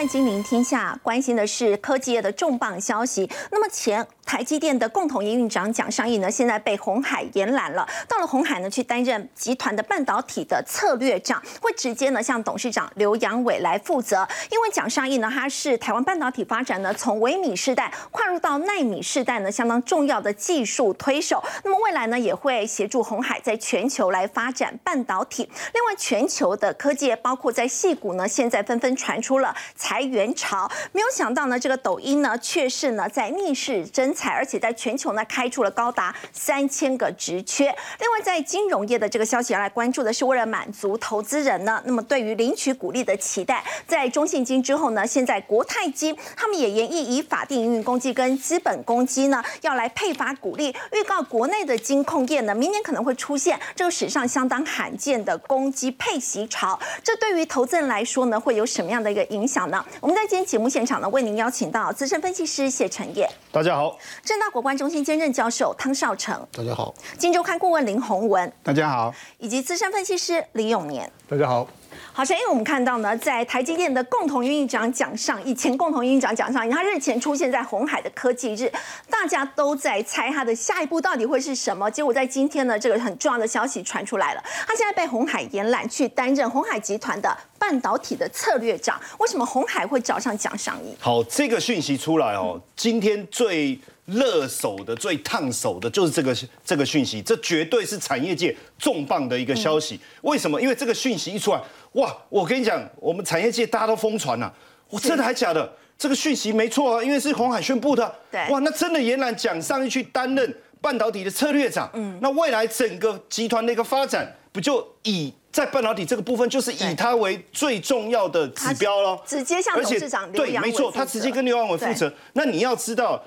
看《金陵天下》，关心的是科技业的重磅消息。那么前台积电的共同营运长蒋尚义呢，现在被红海延揽了，到了红海呢去担任集团的半导体的策略长，会直接呢向董事长刘扬伟来负责。因为蒋尚义呢，他是台湾半导体发展呢从微米世代跨入到奈米世代呢相当重要的技术推手。那么未来呢也会协助红海在全球来发展半导体。另外，全球的科技包括在戏谷呢，现在纷纷传出了。裁员潮，没有想到呢，这个抖音呢，却是呢在逆势增而且在全球呢开出了高达三千个职缺。另外，在金融业的这个消息要来关注的是，为了满足投资人呢，那么对于领取股利的期待，在中信金之后呢，现在国泰金他们也研议以法定营运公积跟基本公积呢，要来配发股利，预告国内的金控业呢，明年可能会出现这个史上相当罕见的公积配息潮。这对于投资人来说呢，会有什么样的一个影响呢？我们在今天节目现场呢，为您邀请到资深分析师谢承业，大家好；正大国关中心兼任教授汤少成，大家好；金周刊顾问林宏文，大家好；以及资深分析师李永年，大家好。好，首先我们看到呢，在台积电的共同营运长奖上，以前共同营运长奖上，他日前出现在红海的科技日，大家都在猜他的下一步到底会是什么。结果在今天呢，这个很重要的消息传出来了，他现在被红海延揽去担任红海集团的半导体的策略长。为什么红海会找上蒋尚义？好，这个讯息出来哦，今天最。热手的最烫手的就是这个这个讯息，这绝对是产业界重磅的一个消息。为什么？因为这个讯息一出来，哇！我跟你讲，我们产业界大家都疯传呐。我真的还假的？这个讯息没错啊，因为是红海宣布的。对。哇，那真的延揽蒋上去担任半导体的策略长。嗯。那未来整个集团的一个发展，不就以在半导体这个部分，就是以它为最重要的指标喽？直接向董事长对，没错，他直接跟刘阳伟负责。那你要知道。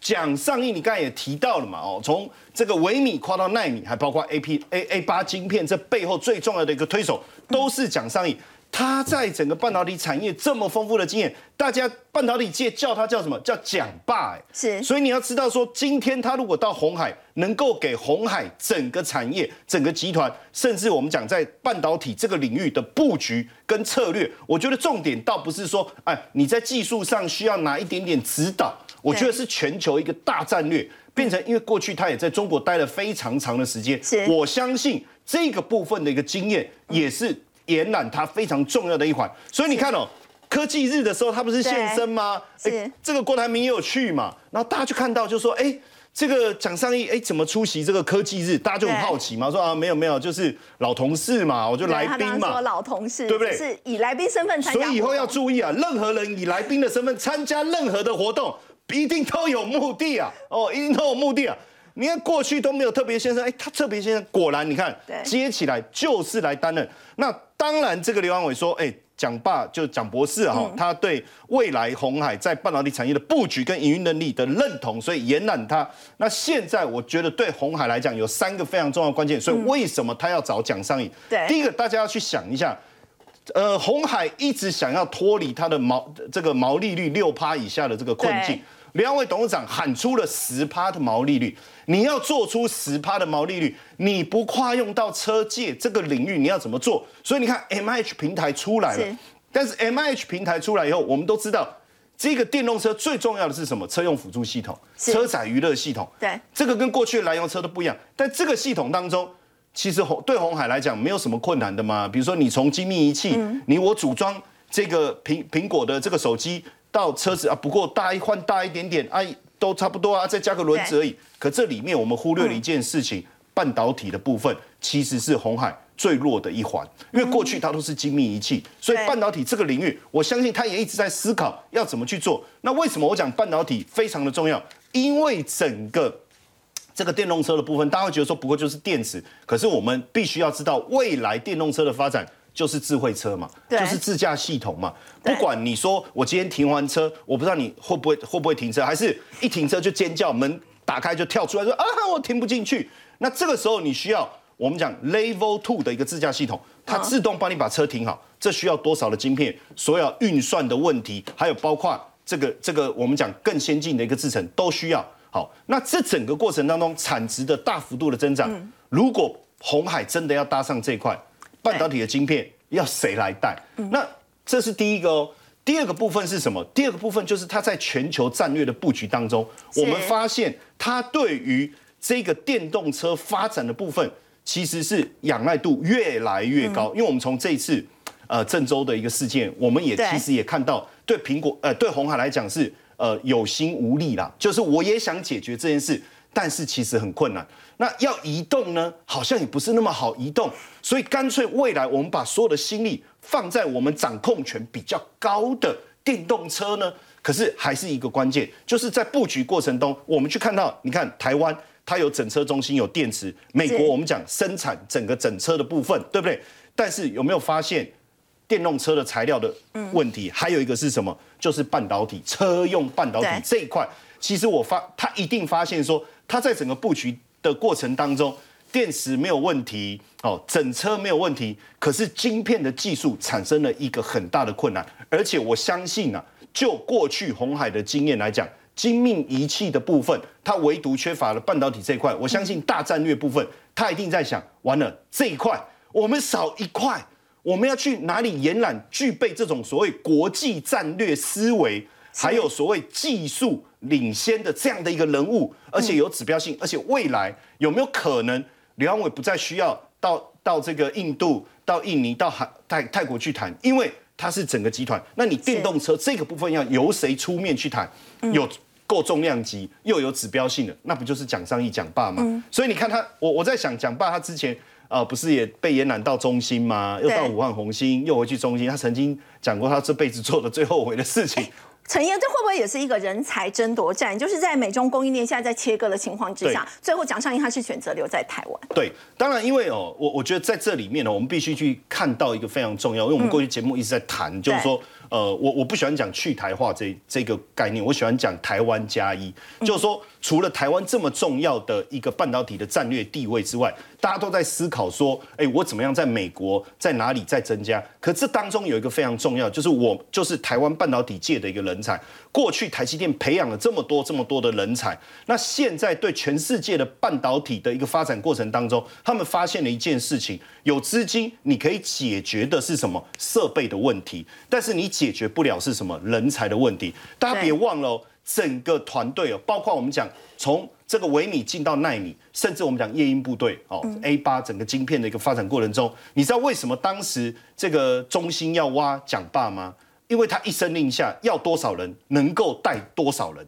讲上亿，你刚才也提到了嘛，哦，从这个微米跨到纳米，还包括 A P A A 八晶片，这背后最重要的一个推手都是讲上亿。他在整个半导体产业这么丰富的经验，大家半导体界叫他叫什么叫蒋霸？哎，是。所以你要知道说，今天他如果到红海，能够给红海整个产业、整个集团，甚至我们讲在半导体这个领域的布局跟策略，我觉得重点倒不是说，哎，你在技术上需要拿一点点指导。我觉得是全球一个大战略，变成因为过去他也在中国待了非常长的时间，我相信这个部分的一个经验也是延揽它非常重要的一环。所以你看哦，科技日的时候他不是现身吗？是这个郭台铭也有去嘛？然后大家就看到就说，哎，这个蒋尚义哎怎么出席这个科技日？大家就很好奇嘛，说啊没有没有，就是老同事嘛，我就来宾嘛，老同事对不对？是以来宾身份参加。所以以后要注意啊，任何人以来宾的身份参加任何的活动。一定都有目的啊！哦，一定都有目的啊！你看过去都没有特别先生，哎，他特别先生果然，你看接起来就是来担任。那当然，这个刘安伟说，哎，蒋爸就蒋博士哈，他对未来红海在半导体产业的布局跟营运能力的认同，所以延揽他。那现在我觉得对红海来讲有三个非常重要的关键，所以为什么他要找蒋尚义？对，第一个大家要去想一下。呃，红海一直想要脱离它的毛这个毛利率六趴以下的这个困境。两位董事长喊出了十趴的毛利率，你要做出十趴的毛利率，你不跨用到车界这个领域，你要怎么做？所以你看，M H 平台出来了，但是 M H 平台出来以后，我们都知道，这个电动车最重要的是什么？车用辅助系统、车载娱乐系统。对，这个跟过去的燃油车都不一样。但这个系统当中，其实红对红海来讲没有什么困难的嘛。比如说，你从精密仪器，你我组装这个苹苹果的这个手机。到车子啊，不过大一换大一点点，啊，都差不多啊，再加个轮子而已。可这里面我们忽略了一件事情，半导体的部分其实是红海最弱的一环，因为过去它都是精密仪器，所以半导体这个领域，我相信它也一直在思考要怎么去做。那为什么我讲半导体非常的重要？因为整个 这个电动车的部分，大家会觉得说不过就是电池，可是我们必须要知道未来电动车的发展。就是智慧车嘛，就是自驾系统嘛。不管你说我今天停完车，我不知道你会不会会不会停车，还是一停车就尖叫，门打开就跳出来说啊，我停不进去。那这个时候你需要我们讲 Level Two 的一个自驾系统，它自动帮你把车停好。这需要多少的晶片？所有运算的问题，还有包括这个这个我们讲更先进的一个制程都需要。好，那这整个过程当中产值的大幅度的增长，如果红海真的要搭上这块。半导体的晶片要谁来带？那这是第一个哦。第二个部分是什么？第二个部分就是它在全球战略的布局当中，我们发现它对于这个电动车发展的部分，其实是仰赖度越来越高。因为我们从这一次呃郑州的一个事件，我们也其实也看到，对苹果呃对红海来讲是呃有心无力啦，就是我也想解决这件事，但是其实很困难。那要移动呢，好像也不是那么好移动，所以干脆未来我们把所有的心力。放在我们掌控权比较高的电动车呢？可是还是一个关键，就是在布局过程中，我们去看到，你看台湾它有整车中心，有电池；美国我们讲生产整个整车的部分，对不对？但是有没有发现电动车的材料的问题？还有一个是什么？就是半导体，车用半导体这一块，其实我发他一定发现说，他在整个布局的过程当中。电池没有问题，哦，整车没有问题，可是晶片的技术产生了一个很大的困难，而且我相信啊，就过去红海的经验来讲，精密仪器的部分，它唯独缺乏了半导体这一块。我相信大战略部分，他一定在想，完了这一块我们少一块，我们要去哪里延揽具备这种所谓国际战略思维，还有所谓技术领先的这样的一个人物，而且有指标性，而且未来有没有可能？刘安伟不再需要到到这个印度、到印尼、到海泰泰国去谈，因为他是整个集团。那你电动车这个部分要由谁出面去谈？有够重量级又有指标性的，那不就是蒋尚义、蒋爸吗？所以你看他，我我在想，蒋爸他之前啊，不是也被延揽到中心吗？又到武汉红星，又回去中心。他曾经讲过，他这辈子做的最后悔的事情。陈燕，这会不会也是一个人才争夺战？就是在美中供应链现在在切割的情况之下，最后蒋尚义他是选择留在台湾。对，当然，因为哦，我我觉得在这里面呢，我们必须去看到一个非常重要，因为我们过去节目一直在谈，就是说。呃，我我不喜欢讲去台化这这个概念，我喜欢讲台湾加一，就是说，除了台湾这么重要的一个半导体的战略地位之外，大家都在思考说，哎，我怎么样在美国在哪里在增加？可这当中有一个非常重要，就是我就是台湾半导体界的一个人才。过去台积电培养了这么多这么多的人才，那现在对全世界的半导体的一个发展过程当中，他们发现了一件事情：有资金你可以解决的是什么设备的问题，但是你解决不了是什么人才的问题。大家别忘了，整个团队哦，包括我们讲从这个微米进到奈米，甚至我们讲夜鹰部队哦，A 八整个晶片的一个发展过程中，你知道为什么当时这个中心要挖蒋爸吗？因为他一声令下，要多少人能够带多少人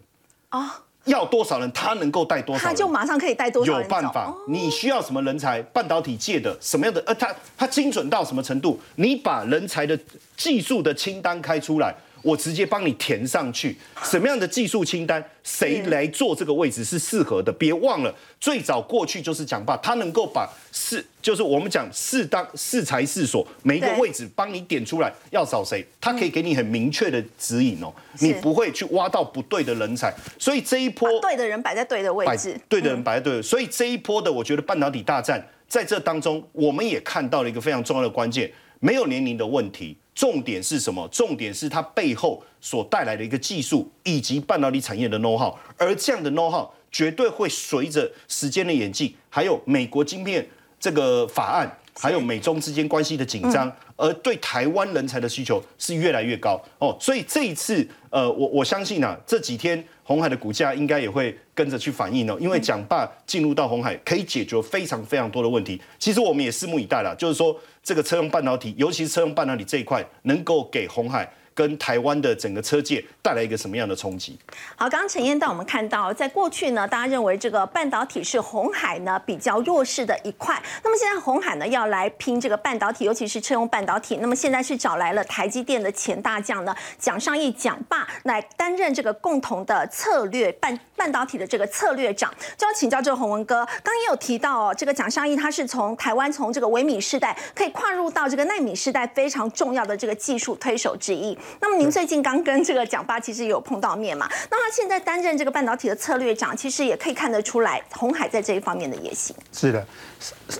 啊？要多少人他能够带多少？他就马上可以带多少？有办法？你需要什么人才？半导体界的什么样的？呃，他他精准到什么程度？你把人才的技术的清单开出来。我直接帮你填上去，什么样的技术清单，谁来做这个位置是适合的？别忘了，最早过去就是讲吧，他能够把适，就是我们讲适当适才适所，每一个位置帮你点出来要找谁，他可以给你很明确的指引哦，你不会去挖到不对的人才。所以这一波对的人摆在对的位置，对的人摆在对，所以这一波的我觉得半导体大战在这当中，我们也看到了一个非常重要的关键，没有年龄的问题。重点是什么？重点是它背后所带来的一个技术以及半导体产业的 know how，而这样的 know how 绝对会随着时间的演进，还有美国晶片这个法案，还有美中之间关系的紧张，而对台湾人才的需求是越来越高哦。所以这一次，呃，我我相信啊，这几天。红海的股价应该也会跟着去反应哦，因为蒋爸进入到红海可以解决非常非常多的问题。其实我们也拭目以待了，就是说这个车用半导体，尤其是车用半导体这一块，能够给红海。跟台湾的整个车界带来一个什么样的冲击？好，刚刚陈燕带我们看到，在过去呢，大家认为这个半导体是红海呢比较弱势的一块。那么现在红海呢要来拼这个半导体，尤其是车用半导体。那么现在是找来了台积电的前大将呢蒋尚义蒋爸来担任这个共同的策略半半导体的这个策略长。就要请教这个洪文哥，刚刚也有提到哦，这个蒋尚义他是从台湾从这个微米世代可以跨入到这个纳米世代非常重要的这个技术推手之一。那么您最近刚跟这个蒋爸其实有碰到面嘛？那他现在担任这个半导体的策略长，其实也可以看得出来红海在这一方面的野心。是的，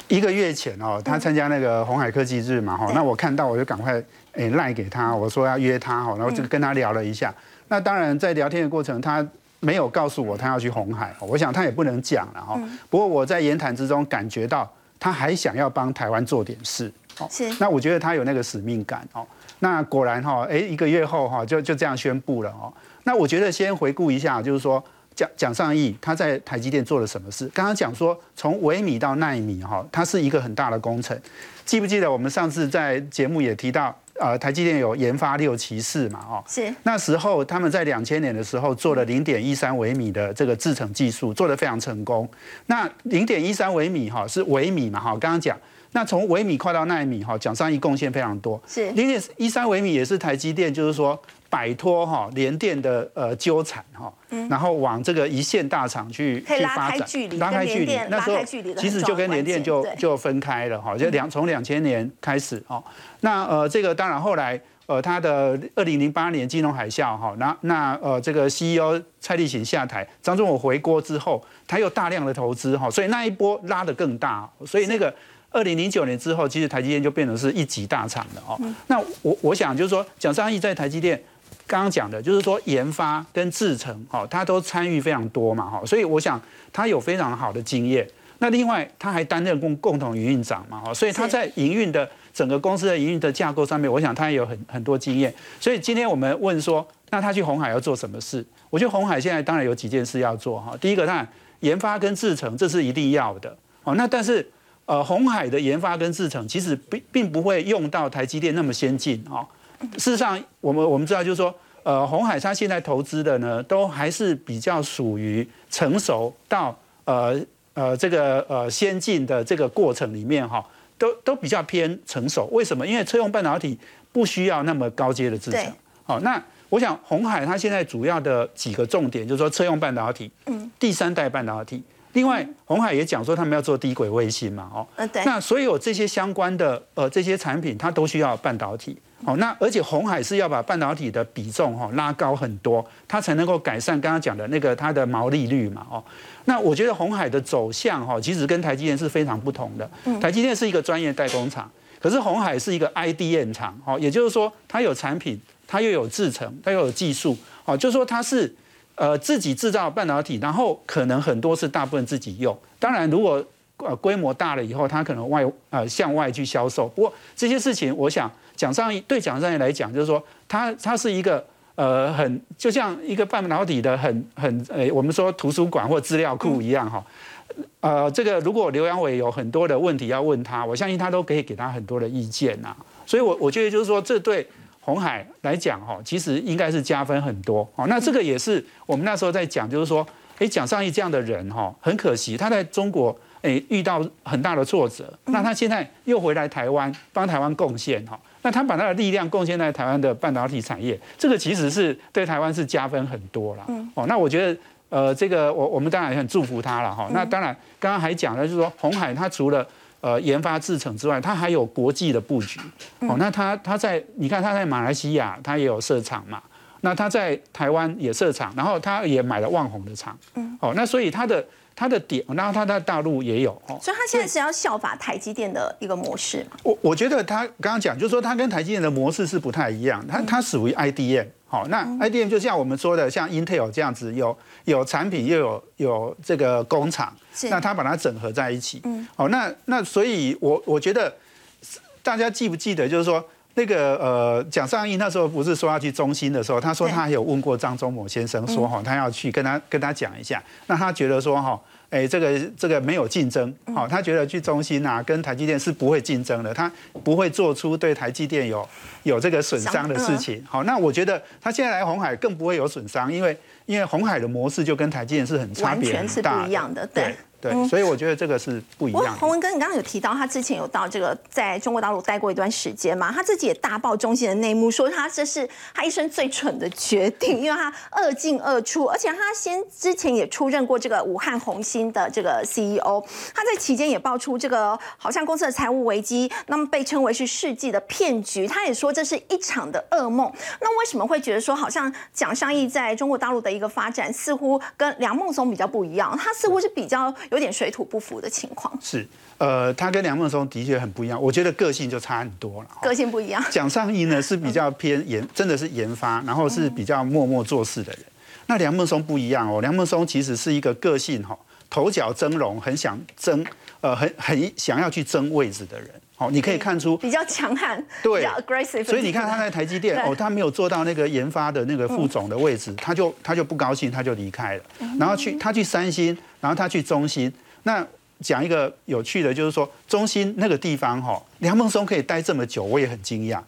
一个月前哦，他参加那个红海科技日嘛，哈，那我看到我就赶快诶赖给他，我说要约他哈，然后就跟他聊了一下。那当然在聊天的过程，他没有告诉我他要去红海，我想他也不能讲了哈。不过我在言谈之中感觉到他还想要帮台湾做点事，是。那我觉得他有那个使命感哦。那果然哈，哎，一个月后哈，就就这样宣布了哦。那我觉得先回顾一下，就是说蒋蒋尚义他在台积电做了什么事？刚刚讲说从微米到纳米哈，它是一个很大的工程。记不记得我们上次在节目也提到？呃，台积电有研发六骑士嘛？哦，是那时候他们在两千年的时候做了零点一三微米的这个制程技术，做得非常成功。那零点一三微米哈是微米嘛？哈，刚刚讲，那从微米跨到纳米哈，蒋尚义贡献非常多。是。零点一三微米也是台积电，就是说。摆脱哈联电的呃纠缠哈，然后往这个一线大厂去去发展，拉开距离，那时候其实就跟联电就就分开了哈，就两从两千年开始哦，那呃这个当然后来呃他的二零零八年金融海啸哈，那那呃这个 CEO 蔡立行下台，张忠谋回国之后，他又大量的投资哈，所以那一波拉得更大，所以那个二零零九年之后，其实台积电就变成是一级大厂的哦。那我我想就是说，蒋尚义在台积电。刚刚讲的就是说研发跟制程，哈，他都参与非常多嘛，哈，所以我想他有非常好的经验。那另外他还担任共共同营运长嘛，哈，所以他在营运的整个公司的营运的架构上面，我想他也有很很多经验。所以今天我们问说，那他去红海要做什么事？我觉得红海现在当然有几件事要做，哈。第一个，当然研发跟制程这是一定要的，哦，那但是呃，红海的研发跟制程其实并并不会用到台积电那么先进，哦。事实上，我们我们知道，就是说，呃，红海它现在投资的呢，都还是比较属于成熟到呃呃这个呃先进的这个过程里面哈，都都比较偏成熟。为什么？因为车用半导体不需要那么高阶的制程。好，那我想红海它现在主要的几个重点，就是说车用半导体，嗯，第三代半导体。另外，红海也讲说他们要做低轨卫星嘛，哦。那所有这些相关的呃这些产品，它都需要半导体。哦，那而且红海是要把半导体的比重哈拉高很多，它才能够改善刚刚讲的那个它的毛利率嘛。哦，那我觉得红海的走向哈，其实跟台积电是非常不同的。台积电是一个专业代工厂，可是红海是一个 IDM 厂，哦，也就是说它有产品，它又有制程，它又有技术，哦，就是说它是呃自己制造半导体，然后可能很多是大部分自己用。当然，如果呃规模大了以后，它可能外呃向外去销售。不过这些事情，我想。蒋尚义对蒋尚义来讲，就是说他他是一个呃很就像一个半导体的很很呃我们说图书馆或资料库一样哈，呃这个如果刘阳伟有很多的问题要问他，我相信他都可以给他很多的意见呐。所以，我我觉得就是说这对红海来讲哈，其实应该是加分很多哦。那这个也是我们那时候在讲，就是说，哎，蒋尚义这样的人哈，很可惜他在中国哎遇到很大的挫折，那他现在又回来台湾帮台湾贡献哈。那他把他的力量贡献在台湾的半导体产业，这个其实是对台湾是加分很多了。哦，那我觉得，呃，这个我我们当然很祝福他了哈。那当然，刚刚还讲了，就是说红海它除了呃研发制程之外，它还有国际的布局。哦，那它它在你看它在马来西亚它也有设厂嘛，那它在台湾也设厂，然后它也买了旺宏的厂。嗯。哦，那所以它的。它的点，然后它在大陆也有哦，所以它现在是要效法台积电的一个模式。我我觉得它刚刚讲，就是说它跟台积电的模式是不太一样，它它属于 IDM，好，那 IDM 就像我们说的，像 Intel 这样子，有有产品又有有这个工厂，那它把它整合在一起，嗯，好，那那所以，我我觉得大家记不记得，就是说那个呃蒋尚义那时候不是说要去中心的时候，他说他有问过张忠谋先生，说哈他要去跟他跟他讲一下，那他觉得说哈。哎，这个这个没有竞争，好，他觉得去中心啊，跟台积电是不会竞争的，他不会做出对台积电有有这个损伤的事情，好，那我觉得他现在来红海更不会有损伤，因为因为红海的模式就跟台积电是很差别完全是不一样的，对。对，所以我觉得这个是不一样。洪文哥，你刚刚有提到他之前有到这个在中国大陆待过一段时间嘛？他自己也大爆中心的内幕，说他这是他一生最蠢的决定，因为他二进二出，而且他先之前也出任过这个武汉红星的这个 CEO，他在期间也爆出这个好像公司的财务危机，那么被称为是世纪的骗局。他也说这是一场的噩梦。那为什么会觉得说好像蒋尚义在中国大陆的一个发展似乎跟梁孟松比较不一样？他似乎是比较。有点水土不服的情况是，呃，他跟梁孟松的确很不一样，我觉得个性就差很多了。个性不一样，蒋尚义呢是比较偏研，真的是研发，然后是比较默默做事的人。那梁孟松不一样哦，梁孟松其实是一个个性哈，头角峥嵘，很想争，呃，很很想要去争位置的人。哦，你可以看出比较强悍，对比较 aggressive。所以你看他在台积电哦，他没有做到那个研发的那个副总的位置，他就他就不高兴，他就离开了。然后去他去三星，然后他去中芯。那讲一个有趣的，就是说中芯那个地方哈，梁孟松可以待这么久，我也很惊讶。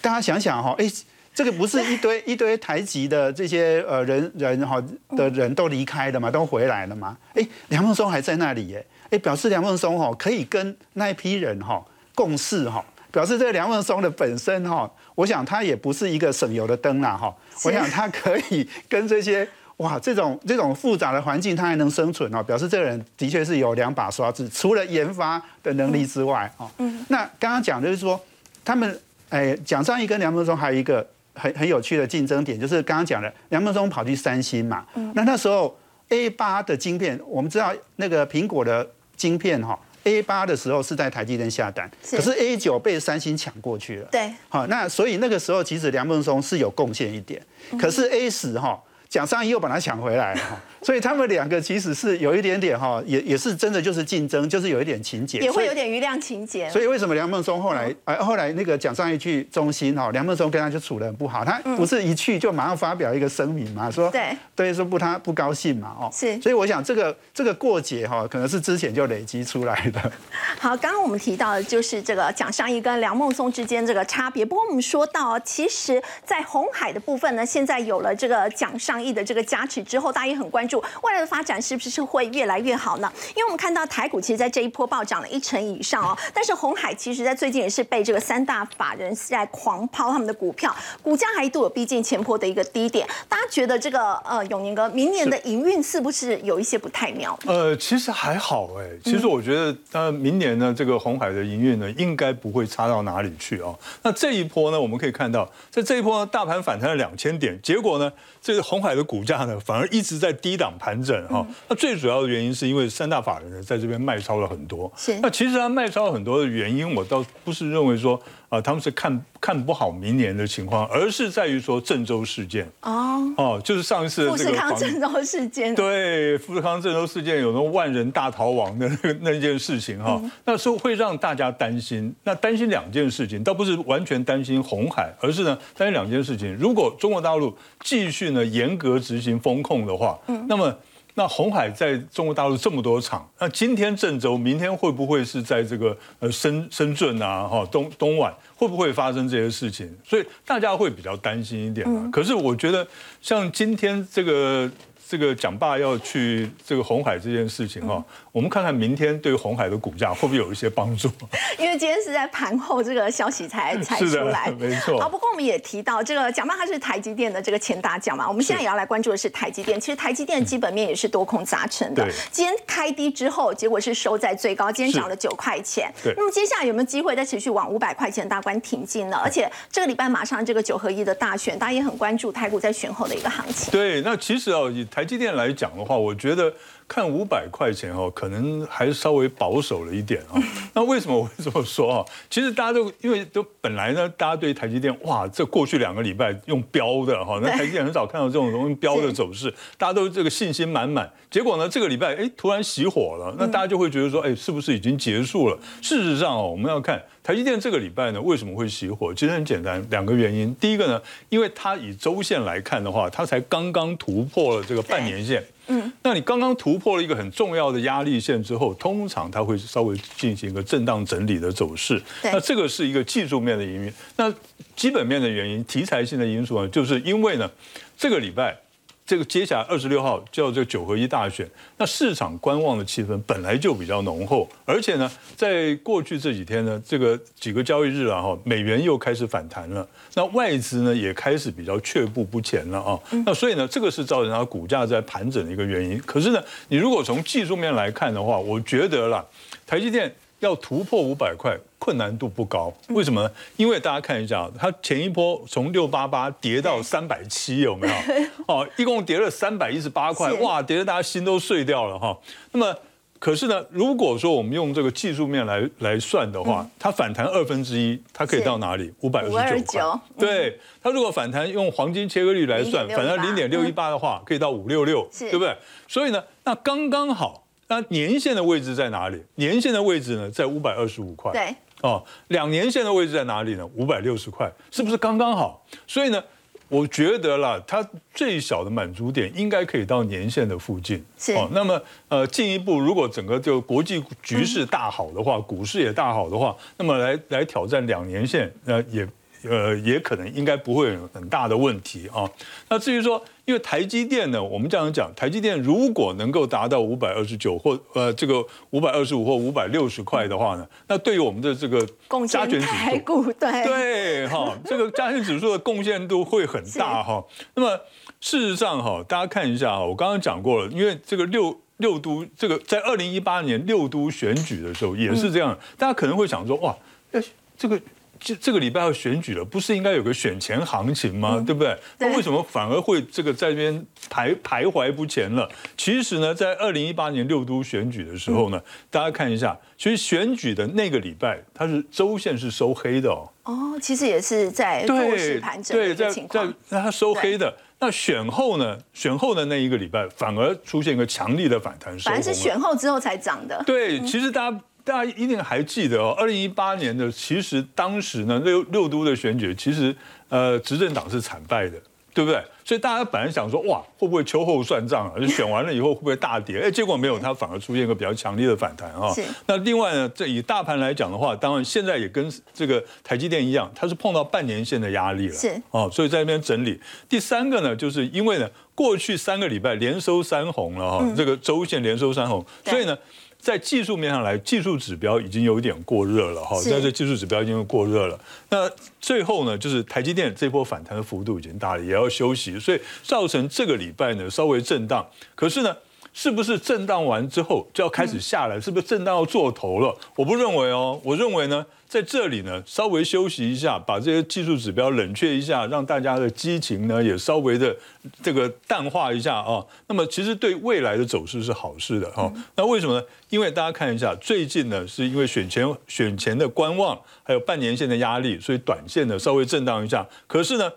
大家想想哈，哎，这个不是一堆一堆台籍的这些呃人人哈的人都离开了嘛，都回来了嘛？哎，梁孟松还在那里耶，哎，表示梁孟松哈可以跟那一批人哈共事哈。表示这个梁文松的本身哈，我想他也不是一个省油的灯啦哈。我想他可以跟这些哇这种这种复杂的环境，他还能生存哦。表示这个人的确是有两把刷子，除了研发的能力之外哦。嗯。那刚刚讲的就是说，他们哎蒋尚义跟梁文松还有一个很很有趣的竞争点，就是刚刚讲的梁文松跑去三星嘛。嗯。那那时候 A 八的晶片，我们知道那个苹果的晶片哈。A 八的时候是在台积电下单，可是 A 九被三星抢过去了。对，好，那所以那个时候其实梁孟松是有贡献一点，可是 A 十哈。蒋尚义又把他抢回来了，所以他们两个其实是有一点点哈，也也是真的就是竞争，就是有一点情节，也会有点余量情节。所以为什么梁孟松后来，哎，后来那个蒋尚义去中心哈，梁孟松跟他就处得很不好，他不是一去就马上发表一个声明嘛，说对。对，说不他不高兴嘛，哦，是，所以我想这个这个过节哈，可能是之前就累积出来的。好，刚刚我们提到的就是这个蒋尚义跟梁孟松之间这个差别，不过我们说到，其实，在红海的部分呢，现在有了这个蒋尚义的这个加持。之后，大家也很关注未来的发展是不是会越来越好呢？因为我们看到台股其实，在这一波暴涨了一成以上哦。但是红海其实，在最近也是被这个三大法人在狂抛他们的股票，股价还一度有逼近前坡的一个低点。大家觉得这个呃永宁哥明年的营运是不是有一些不太妙？呃，其实还好哎。其实我觉得，呃，明年呢，这个红海的营运呢，应该不会差到哪里去哦。那这一波呢，我们可以看到，在这一波大盘反弹了两千点，结果呢，这个红海的股价呢？反而一直在低档盘整哈，那最主要的原因是因为三大法人呢在这边卖超了很多。是，那其实他卖超很多的原因，我倒不是认为说啊他们是看看不好明年的情况，而是在于说郑州事件。哦哦，就是上一次富士康郑州事件。对，富士康郑州事件有那种万人大逃亡的 那那件事情哈，那时候会让大家担心。那担心两件事情，倒不是完全担心红海，而是呢担心两件事情。如果中国大陆继续呢严格执行风控的话，那么那红海在中国大陆这么多厂，那今天郑州，明天会不会是在这个呃深深圳啊，哈东东莞会不会发生这些事情？所以大家会比较担心一点啊。可是我觉得像今天这个。这个蒋爸要去这个红海这件事情哈，我们看看明天对红海的股价会不会有一些帮助？因为今天是在盘后这个消息才 才出来，没错。好，不过我们也提到这个蒋爸他是台积电的这个前大将嘛，我们现在也要来关注的是台积电。其实台积电的基本面也是多空杂陈的。今天开低之后，结果是收在最高，今天涨了九块钱。对。那么接下来有没有机会再持续往五百块钱大关挺进呢？而且这个礼拜马上这个九合一的大选，大家也很关注台股在选后的一个行情。对，那其实哦，以台积电来讲的话，我觉得看五百块钱哦，可能还是稍微保守了一点啊。那为什么我会这么说啊？其实大家都因为都本来呢，大家对台积电哇，这过去两个礼拜用标的哈，那 台积电很少看到这种容易标的走势，大家都这个信心满满。结果呢，这个礼拜哎突然熄火了，那大家就会觉得说，哎，是不是已经结束了？事实上哦，我们要看台积电这个礼拜呢为什么会熄火？其实很简单，两个原因。第一个呢，因为它以周线来看的话，它才刚刚突破了这个半年线。嗯，那你刚刚突破了一个很重要的压力线之后，通常它会稍微进行一个震荡整理的走势。那这个是一个技术面的原因。那基本面的原因、题材性的因素呢，就是因为呢，这个礼拜。这个接下来二十六号叫这九合一大选，那市场观望的气氛本来就比较浓厚，而且呢，在过去这几天呢，这个几个交易日啊，哈，美元又开始反弹了，那外资呢也开始比较却步不前了啊，那所以呢，这个是造成它股价在盘整的一个原因。可是呢，你如果从技术面来看的话，我觉得啦，台积电。要突破五百块，困难度不高。为什么呢？因为大家看一下，它前一波从六八八跌到三百七，有没有？哦，一共跌了三百一十八块，哇，跌得大家心都碎掉了哈。那么，可是呢，如果说我们用这个技术面来来算的话，它反弹二分之一，它可以到哪里？五百二十九块。对，它如果反弹用黄金切割率来算，反弹零点六一八的话，可以到五六六，对不对？所以呢，那刚刚好。那年线的位置在哪里？年线的位置呢，在五百二十五块。对，哦，两年线的位置在哪里呢？五百六十块，是不是刚刚好？所以呢，我觉得啦，它最小的满足点应该可以到年线的附近。是哦，那么呃，进一步如果整个就国际局势大好的话，股市也大好的话，那么来来挑战两年线，呃，也呃也可能应该不会有很大的问题啊。那至于说，因为台积电呢，我们这样讲，台积电如果能够达到五百二十九或呃这个五百二十五或五百六十块的话呢，那对于我们的这个加权指数。对对哈，这个加权指数的贡献度会很大 哈。那么事实上哈，大家看一下哈，我刚刚讲过了，因为这个六六都这个在二零一八年六都选举的时候也是这样，大家可能会想说哇，哎这个。这这个礼拜要选举了，不是应该有个选前行情吗？对不对？那为什么反而会这个在这边徘徘徊不前了？其实呢，在二零一八年六都选举的时候呢，大家看一下，其实选举的那个礼拜，它是周线是收黑的哦。哦，其实也是在弱势盘整的对，一个在在情况。那它收黑的，那选后呢？选后的那一个礼拜，反而出现一个强力的反弹，收反而是选后之后才涨的。对，其实大家大家一定还记得哦，二零一八年的，其实当时呢六六都的选举，其实呃执政党是惨败的。对不对？所以大家本来想说，哇，会不会秋后算账啊？就选完了以后会不会大跌？哎，结果没有，它反而出现一个比较强烈的反弹啊是。那另外呢，这以大盘来讲的话，当然现在也跟这个台积电一样，它是碰到半年线的压力了。是哦，所以在那边整理。第三个呢，就是因为呢，过去三个礼拜连收三红了哈，这个周线连收三红，所以呢。在技术面上来，技术指标已经有一点过热了哈，是在这技术指标已经过热了。那最后呢，就是台积电这波反弹的幅度已经大了，也要休息，所以造成这个礼拜呢稍微震荡。可是呢，是不是震荡完之后就要开始下来？是不是震荡要做头了？我不认为哦，我认为呢，在这里呢稍微休息一下，把这些技术指标冷却一下，让大家的激情呢也稍微的这个淡化一下啊。那么其实对未来的走势是好事的哈。那为什么呢？因为大家看一下，最近呢是因为选前选前的观望，还有半年线的压力，所以短线呢稍微震荡一下。可是呢，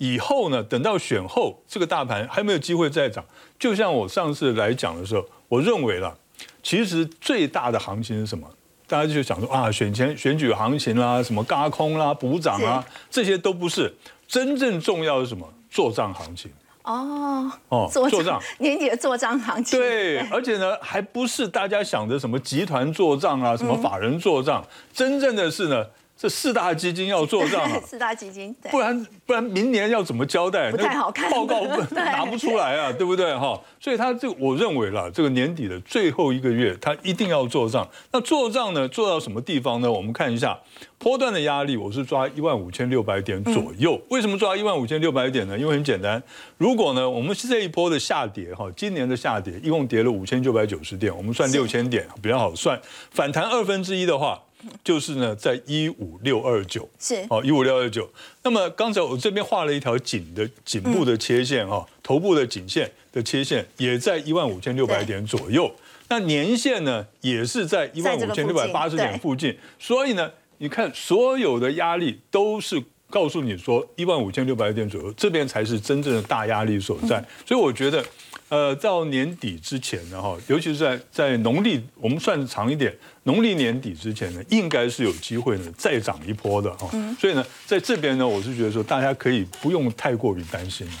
以后呢，等到选后，这个大盘还没有机会再涨。就像我上次来讲的时候，我认为了，其实最大的行情是什么？大家就想说啊，选前选举行情啦，什么嘎空啦、补涨啊，这些都不是真正重要的是什么？做账行情哦哦，做做账。年底的做账行情。对，而且呢，还不是大家想的什么集团做账啊，什么法人做账，真正的是呢，这四大基金要做账啊，四大基金，对不然不然明年要怎么交代？不太好看那个报告 拿不出来啊，对不对哈？所以他这个我认为啦，这个年底的最后一个月，他一定要做账。那做账呢，做到什么地方呢？我们看一下波段的压力，我是抓一万五千六百点左右。为什么抓一万五千六百点呢？因为很简单，如果呢，我们是这一波的下跌哈，今年的下跌一共跌了五千九百九十点，我们算六千点比较好算，反弹二分之一的话。就是呢，在一五六二九是哦，一五六二九。那么刚才我这边画了一条颈的颈部的切线哈、头部的颈线的切线也在一万五千六百点左右。那年线呢，也是在一万五千六百八十点附近。所以呢，你看所有的压力都是告诉你说一万五千六百点左右，这边才是真正的大压力所在。所以我觉得。呃，到年底之前呢，哈，尤其是在在农历，我们算长一点，农历年底之前呢，应该是有机会呢再涨一波的哈。所以呢，在这边呢，我是觉得说，大家可以不用太过于担心了。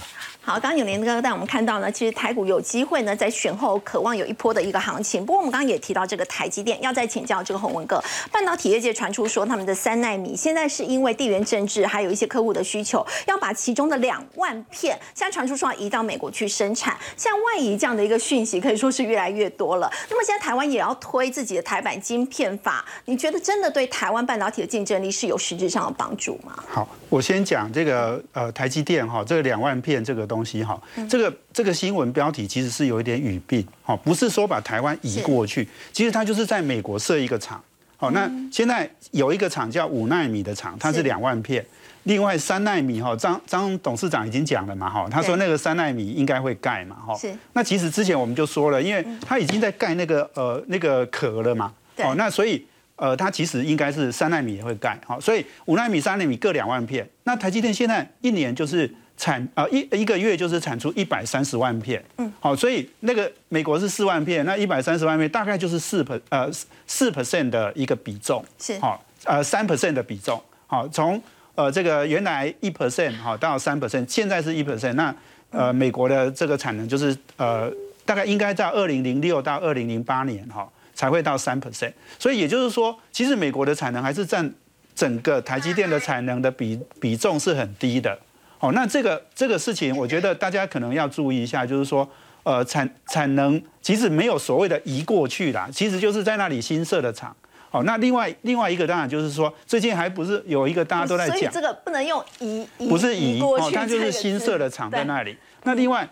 好，刚刚永年哥带我们看到呢，其实台股有机会呢，在选后渴望有一波的一个行情。不过我们刚刚也提到这个台积电，要再请教这个洪文哥，半导体业界传出说他们的三纳米现在是因为地缘政治，还有一些客户的需求，要把其中的两万片，现在传出说要移到美国去生产，像外移这样的一个讯息，可以说是越来越多了。那么现在台湾也要推自己的台版晶片法，你觉得真的对台湾半导体的竞争力是有实质上的帮助吗？好，我先讲这个呃台积电哈，这个两万片这个东西哈，这个这个新闻标题其实是有一点语病哈，不是说把台湾移过去，其实它就是在美国设一个厂。好，那现在有一个厂叫五纳米的厂，它是两万片。另外三纳米哈，张张董事长已经讲了嘛哈，他说那个三纳米应该会盖嘛哈。是。那其实之前我们就说了，因为他已经在盖那个呃那个壳了嘛。对。哦，那所以呃，它其实应该是三纳米也会盖。好，所以五纳米、三纳米各两万片。那台积电现在一年就是产啊一一个月就是产出一百三十万片。嗯。好，所以那个美国是四万片，那一百三十万片大概就是四 per 呃四 percent 的一个比重。是。好。呃三 percent 的比重，好，从呃这个原来一 percent 好到三 percent，现在是一 percent，那呃美国的这个产能就是呃大概应该在二零零六到二零零八年哈才会到三 percent，所以也就是说，其实美国的产能还是占整个台积电的产能的比比重是很低的。哦，那这个这个事情，我觉得大家可能要注意一下，就是说，呃，产产能其实没有所谓的移过去啦，其实就是在那里新设的厂。哦，那另外另外一个当然就是说，最近还不是有一个大家都在讲，所以这个不能用移移不是移哦，它就是新设的厂在那里。那另外，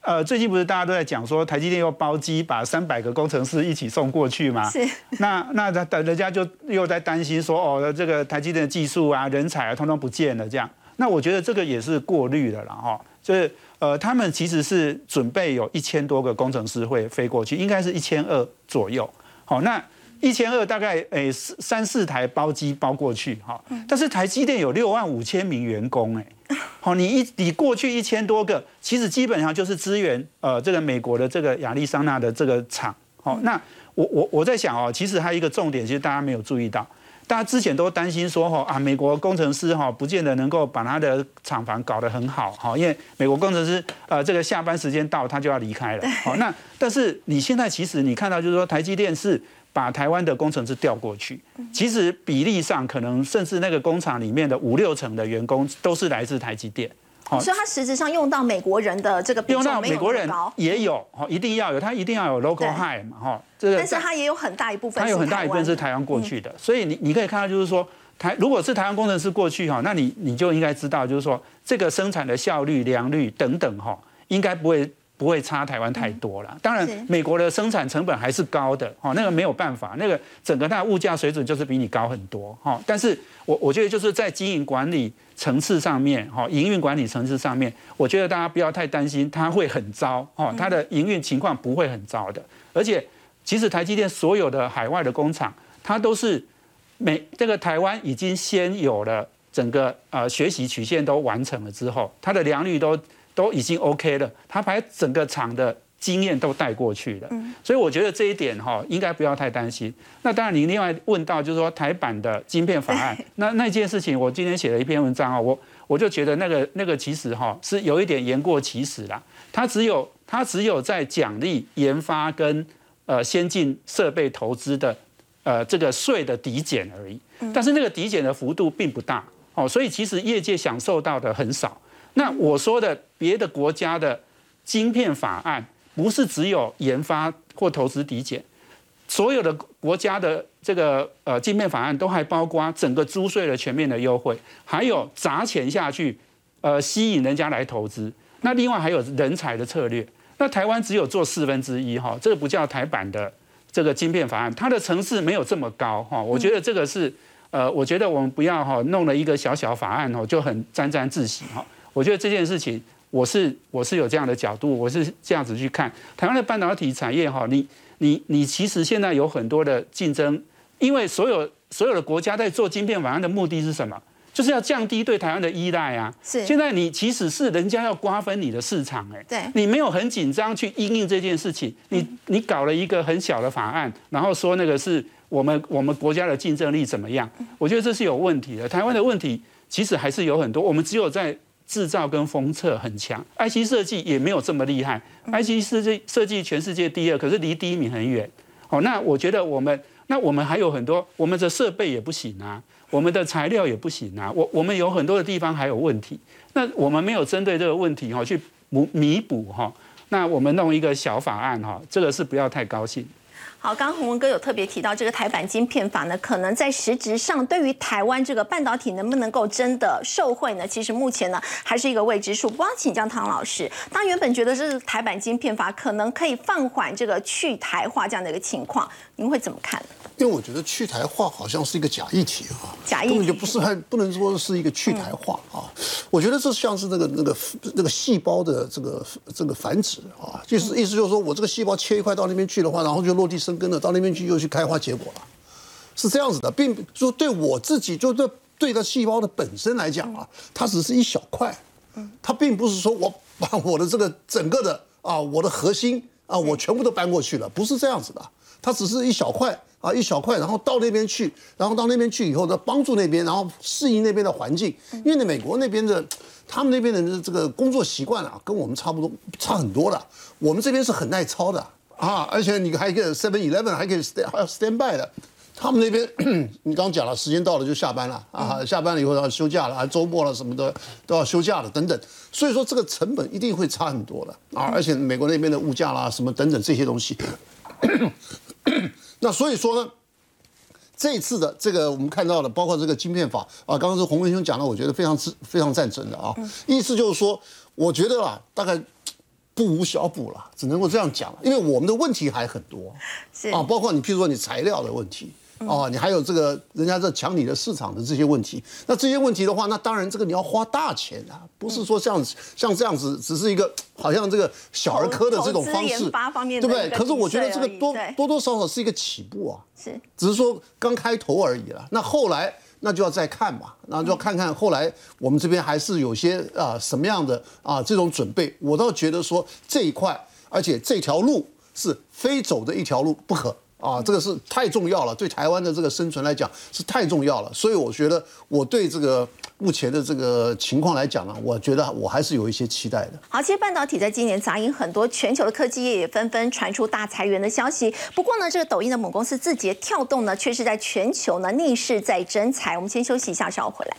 呃，最近不是大家都在讲说，台积电又包机把三百个工程师一起送过去吗？是。那那等人家就又在担心说，哦，这个台积电的技术啊、人才啊，通通不见了这样。那我觉得这个也是过滤的了哈，就是呃，他们其实是准备有一千多个工程师会飞过去，应该是一千二左右。好，那一千二大概诶三四台包机包过去哈，但是台积电有六万五千名员工诶，好，你一你过去一千多个，其实基本上就是支援呃这个美国的这个亚利桑那的这个厂。好，那我我我在想哦，其实还有一个重点，其实大家没有注意到。大家之前都担心说哈啊，美国工程师哈不见得能够把他的厂房搞得很好哈，因为美国工程师呃这个下班时间到他就要离开了。好，那但是你现在其实你看到就是说台积电是把台湾的工程师调过去，其实比例上可能甚至那个工厂里面的五六成的员工都是来自台积电。所以它实质上用到美国人的这个用到美国人也有，哦，一定要有，它一定要有 local high 嘛，哈，这个。但是它也有很大一部分，它有很大一部分是台湾过去的，所以你你可以看到，就是说台如果是台湾工程师过去哈，那你你就应该知道，就是说这个生产的效率、良率等等哈，应该不会。不会差台湾太多了。当然，美国的生产成本还是高的，哈，那个没有办法，那个整个它的物价水准就是比你高很多，哈。但是我我觉得就是在经营管理层次上面，哈，营运管理层次上面，我觉得大家不要太担心它会很糟，哈，它的营运情况不会很糟的。而且，其实台积电所有的海外的工厂，它都是每这个台湾已经先有了整个呃学习曲线都完成了之后，它的良率都。都已经 OK 了，它把整个厂的经验都带过去了，所以我觉得这一点哈，应该不要太担心。那当然，你另外问到就是说台版的晶片法案，那那件事情，我今天写了一篇文章啊，我我就觉得那个那个其实哈是有一点言过其实啦，它只有它只有在奖励研发跟呃先进设备投资的呃这个税的抵减而已，但是那个抵减的幅度并不大哦，所以其实业界享受到的很少。那我说的别的国家的晶片法案，不是只有研发或投资抵减，所有的国家的这个呃晶片法案都还包括整个租税的全面的优惠，还有砸钱下去，呃吸引人家来投资。那另外还有人才的策略。那台湾只有做四分之一哈，这个不叫台版的这个晶片法案，它的层次没有这么高哈。我觉得这个是呃，我觉得我们不要哈弄了一个小小法案哦就很沾沾自喜哈。我觉得这件事情，我是我是有这样的角度，我是这样子去看台湾的半导体产业哈，你你你其实现在有很多的竞争，因为所有所有的国家在做晶片法案的目的是什么？就是要降低对台湾的依赖啊。是。现在你其实是人家要瓜分你的市场哎。对。你没有很紧张去应应这件事情，你你搞了一个很小的法案，然后说那个是我们我们国家的竞争力怎么样？我觉得这是有问题的。台湾的问题其实还是有很多，我们只有在。制造跟封测很强，IC 设计也没有这么厉害。IC 设计设计全世界第二，可是离第一名很远。哦，那我觉得我们，那我们还有很多，我们的设备也不行啊，我们的材料也不行啊。我我们有很多的地方还有问题。那我们没有针对这个问题哈去补弥补哈。那我们弄一个小法案哈，这个是不要太高兴。好，刚刚洪文哥有特别提到这个台版晶片法呢，可能在实质上对于台湾这个半导体能不能够真的受惠呢？其实目前呢还是一个未知数。不要请教唐老师，当原本觉得这是台版晶片法可能可以放缓这个去台化这样的一个情况，您会怎么看？因为我觉得去台化好像是一个假议题啊，假议根本就不是很 不能说是一个去台化啊。我觉得这像是那个那个那个细胞的这个这个繁殖啊，就是意思就是说我这个细胞切一块到那边去的话，然后就落地生根了，到那边去又去开花结果了，是这样子的，并说对我自己就对对着细胞的本身来讲啊，它只是一小块，它并不是说我把我的这个整个的啊我的核心啊，我全部都搬过去了，不是这样子的，它只是一小块啊，一小块，然后到那边去，然后到那边去以后呢，帮助那边，然后适应那边的环境，因为呢，美国那边的。他们那边的这个工作习惯啊，跟我们差不多，差很多的。我们这边是很耐操的啊，而且你还可以 Seven Eleven 还可以 stand 还要 stand by 的。他们那边 你刚刚讲了，时间到了就下班了啊，下班了以后要休假了，啊，周末了什么的都要休假了等等。所以说这个成本一定会差很多的啊，而且美国那边的物价啦什么等等这些东西。那所以说呢？这次的这个我们看到的，包括这个晶片法啊，刚刚是洪文兄讲的，我觉得非常之非常赞成的啊。意思就是说，我觉得啊，大概不无小补了，只能够这样讲，因为我们的问题还很多啊，包括你譬如说你材料的问题。哦，你还有这个人家在抢你的市场的这些问题，那这些问题的话，那当然这个你要花大钱啊，不是说像像这样子，只是一个好像这个小儿科的这种方式，对不对？可是我觉得这个多多多少少是一个起步啊，是，只是说刚开头而已了。那后来那就要再看嘛，那就要看看后来我们这边还是有些啊什么样的啊这种准备。我倒觉得说这一块，而且这条路是非走的一条路不可。啊，这个是太重要了，对台湾的这个生存来讲是太重要了，所以我觉得我对这个目前的这个情况来讲呢，我觉得我还是有一些期待的。好，其实半导体在今年杂音很多，全球的科技业也纷纷传出大裁员的消息。不过呢，这个抖音的母公司字节跳动呢，却是在全球呢逆势在增财。我们先休息一下，稍后回来。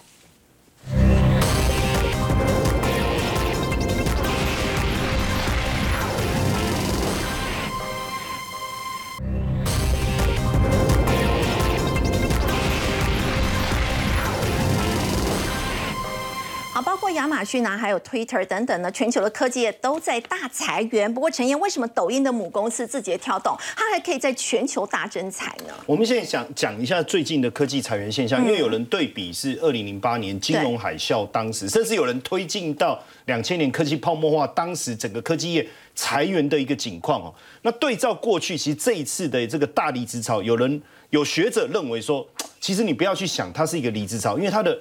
亚马逊啊，还有 Twitter 等等呢，全球的科技业都在大裁员。不过陈燕，为什么抖音的母公司字节跳动，它还可以在全球大增财呢？我们现在想讲一下最近的科技裁员现象，因为有人对比是二零零八年金融海啸当时，甚至有人推进到两千年科技泡沫化当时整个科技业裁员的一个景况哦。那对照过去，其实这一次的这个大离职潮，有人有学者认为说，其实你不要去想它是一个离职潮，因为它的。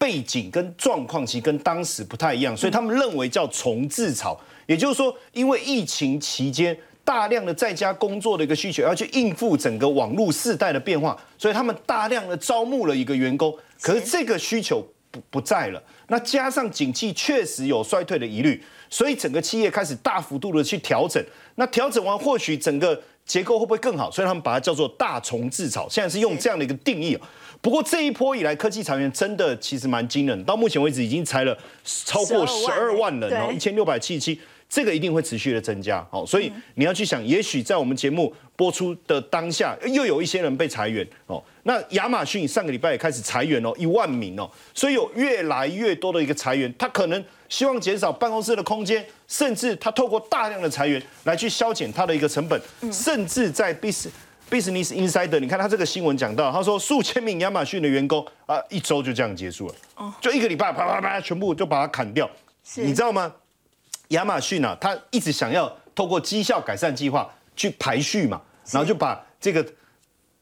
背景跟状况其实跟当时不太一样，所以他们认为叫重置潮，也就是说，因为疫情期间大量的在家工作的一个需求，要去应付整个网络世代的变化，所以他们大量的招募了一个员工，可是这个需求不不在了，那加上景气确实有衰退的疑虑，所以整个企业开始大幅度的去调整，那调整完或许整个结构会不会更好？所以他们把它叫做大重置潮，现在是用这样的一个定义。不过这一波以来，科技裁员真的其实蛮惊人，到目前为止已经裁了超过十二万人哦，一千六百七十七，这个一定会持续的增加。哦，所以你要去想，也许在我们节目播出的当下，又有一些人被裁员。哦。那亚马逊上个礼拜也开始裁员哦，一万名哦，所以有越来越多的一个裁员，他可能希望减少办公室的空间，甚至他透过大量的裁员来去消减他的一个成本，甚至在 B 四。Business Insider，你看他这个新闻讲到，他说数千名亚马逊的员工啊，一周就这样结束了，哦，就一个礼拜啪啪啪，全部就把它砍掉。你知道吗？亚马逊啊，他一直想要透过绩效改善计划去排序嘛，然后就把这个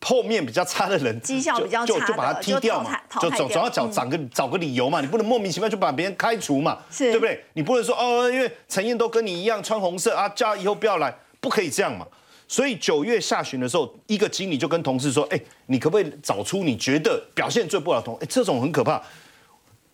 后面比较差的人，绩效比较差就就把他踢掉嘛，就总总要找找个找个理由嘛，你不能莫名其妙就把别人开除嘛，对不对？你不能说哦，因为陈燕都跟你一样穿红色啊，叫以后不要来，不可以这样嘛。所以九月下旬的时候，一个经理就跟同事说：“哎，你可不可以找出你觉得表现最不好的同？哎，这种很可怕。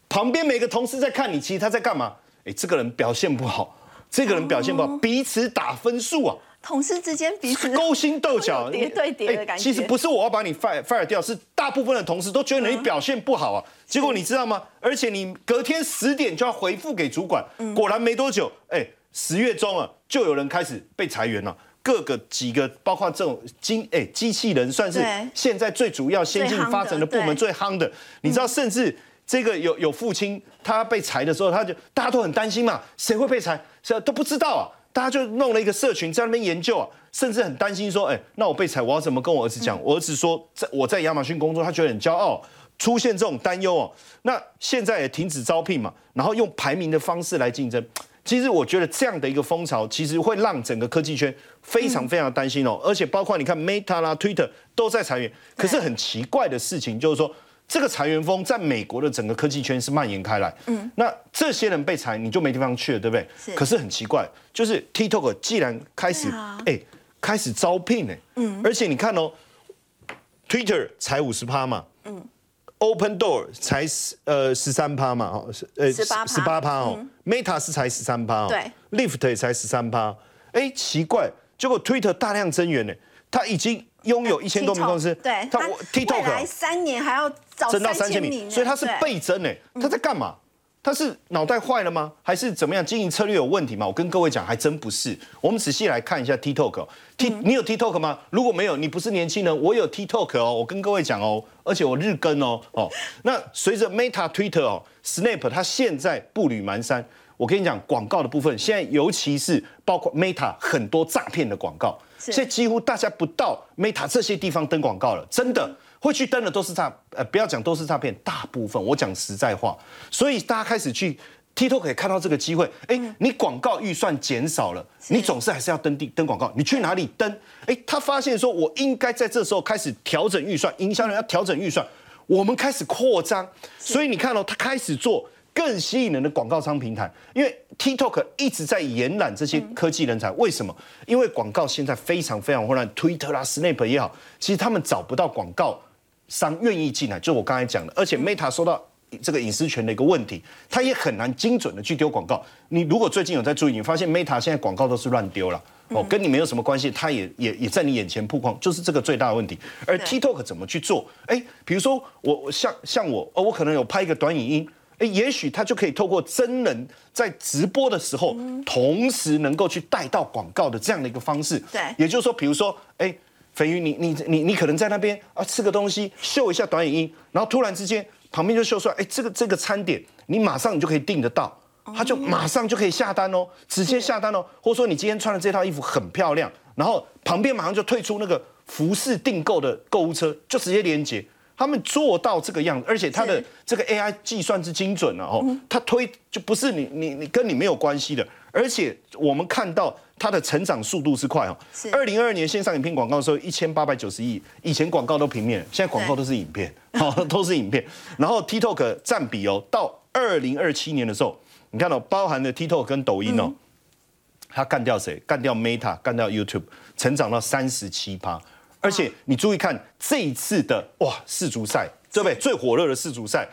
旁边每个同事在看你，其实他在干嘛？哎，这个人表现不好，这个人表现不好，彼此打分数啊。同事之间彼此勾心斗角，叠对叠的感觉。其实不是我要把你 fire fire 掉，是大部分的同事都觉得你表现不好啊。结果你知道吗？而且你隔天十点就要回复给主管。果然没多久，哎，十月中啊，就有人开始被裁员了。”各个几个，包括这种机哎机器人，算是现在最主要先进发展的部门最夯的。你知道，甚至这个有有父亲他被裁的时候，他就大家都很担心嘛，谁会被裁？谁都不知道啊。大家就弄了一个社群在那边研究啊，甚至很担心说，哎，那我被裁，我要怎么跟我儿子讲？我儿子说，在我在亚马逊工作，他觉得很骄傲。出现这种担忧哦，那现在也停止招聘嘛，然后用排名的方式来竞争。其实我觉得这样的一个风潮，其实会让整个科技圈非常非常担心哦。而且包括你看 Meta 啦、Twitter 都在裁员。可是很奇怪的事情就是说，这个裁员风在美国的整个科技圈是蔓延开来。嗯，那这些人被裁，你就没地方去了，对不对？是可是很奇怪，就是 TikTok 既然开始哎、开始招聘哎，嗯，而且你看哦，Twitter 才五十趴嘛，嗯，Open Door 才十呃十三趴嘛，哦，是呃18%十八趴哦，Meta 是才十三趴，哦对，Lift 也才十三趴，哎，奇怪，结果 Twitter 大量增援呢，它已经拥有一千多名公司，对，它我 TikTok 未来三年还要增到三三千名，所以它是倍增呢。他在干嘛？他是脑袋坏了吗？还是怎么样？经营策略有问题吗？我跟各位讲，还真不是。我们仔细来看一下 TikTok 哦。T 嗯你有 TikTok 吗？如果没有，你不是年轻人，我有 TikTok 哦。我跟各位讲哦，而且我日更哦哦。那随着 Meta、Twitter 哦、Snap，它现在步履蹒跚。我跟你讲，广告的部分，现在尤其是包括 Meta 很多诈骗的广告，是现在几乎大家不到 Meta 这些地方登广告了，真的。会去登的都是诈，呃，不要讲都是诈骗，大部分我讲实在话，所以大家开始去 TikTok 可以看到这个机会，哎，你广告预算减少了，你总是还是要登地登广告，你去哪里登？哎，他发现说我应该在这时候开始调整预算，营销人要调整预算，我们开始扩张，所以你看哦，他开始做。更吸引人的广告商平台，因为 TikTok 一直在延揽这些科技人才。为什么？因为广告现在非常非常混乱，Twitter 啦、Snap 也好，其实他们找不到广告商愿意进来，就我刚才讲的。而且 Meta 收到这个隐私权的一个问题，他也很难精准的去丢广告。你如果最近有在注意，你发现 Meta 现在广告都是乱丢了。哦，跟你没有什么关系，他也也也在你眼前曝光，就是这个最大的问题。而 TikTok 怎么去做？哎，比如说我我像像我，哦，我可能有拍一个短影音，哎，也许他就可以透过真人在直播的时候，同时能够去带到广告的这样的一个方式。对也就是说，比如说，哎，肥鱼，你你你你可能在那边啊吃个东西，秀一下短影音，然后突然之间旁边就秀出来，哎，这个这个餐点，你马上你就可以订得到。他就马上就可以下单哦，直接下单哦，或者说你今天穿的这套衣服很漂亮，然后旁边马上就退出那个服饰订购的购物车，就直接连接。他们做到这个样子，而且它的是这个 AI 计算之精准了哦，它推就不是你你你跟你没有关系的，而且我们看到它的成长速度是快哦。二零二二年线上影片广告的时候，一千八百九十亿，以前广告都平面，现在广告都是影片，好 都是影片。然后 TikTok 占比哦，到二零二七年的时候，你看到、哦、包含了 TikTok 跟抖音哦，它干掉谁？干掉 Meta，干掉 YouTube，成长到三十七趴。而且你注意看这一次的哇世足赛，对不对？最火热的世足赛，